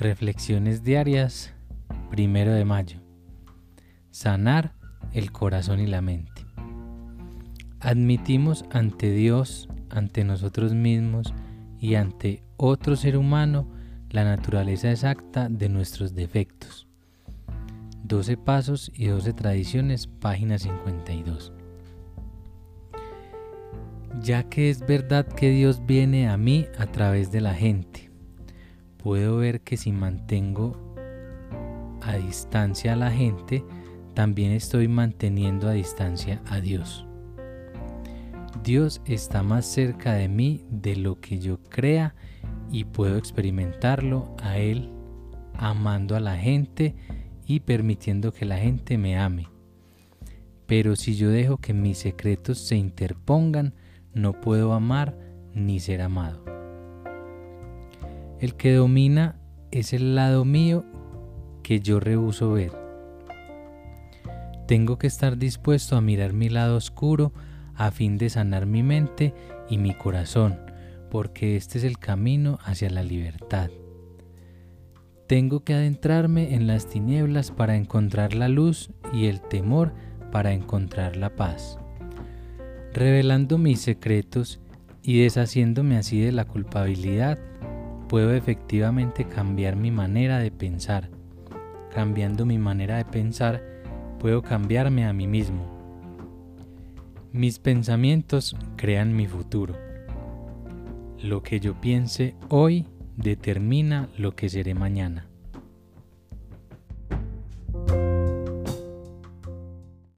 Reflexiones diarias, primero de mayo. Sanar el corazón y la mente. Admitimos ante Dios, ante nosotros mismos y ante otro ser humano la naturaleza exacta de nuestros defectos. 12 Pasos y 12 Tradiciones, página 52. Ya que es verdad que Dios viene a mí a través de la gente puedo ver que si mantengo a distancia a la gente, también estoy manteniendo a distancia a Dios. Dios está más cerca de mí de lo que yo crea y puedo experimentarlo a Él amando a la gente y permitiendo que la gente me ame. Pero si yo dejo que mis secretos se interpongan, no puedo amar ni ser amado. El que domina es el lado mío que yo rehuso ver. Tengo que estar dispuesto a mirar mi lado oscuro a fin de sanar mi mente y mi corazón, porque este es el camino hacia la libertad. Tengo que adentrarme en las tinieblas para encontrar la luz y el temor para encontrar la paz. Revelando mis secretos y deshaciéndome así de la culpabilidad, puedo efectivamente cambiar mi manera de pensar. Cambiando mi manera de pensar, puedo cambiarme a mí mismo. Mis pensamientos crean mi futuro. Lo que yo piense hoy determina lo que seré mañana.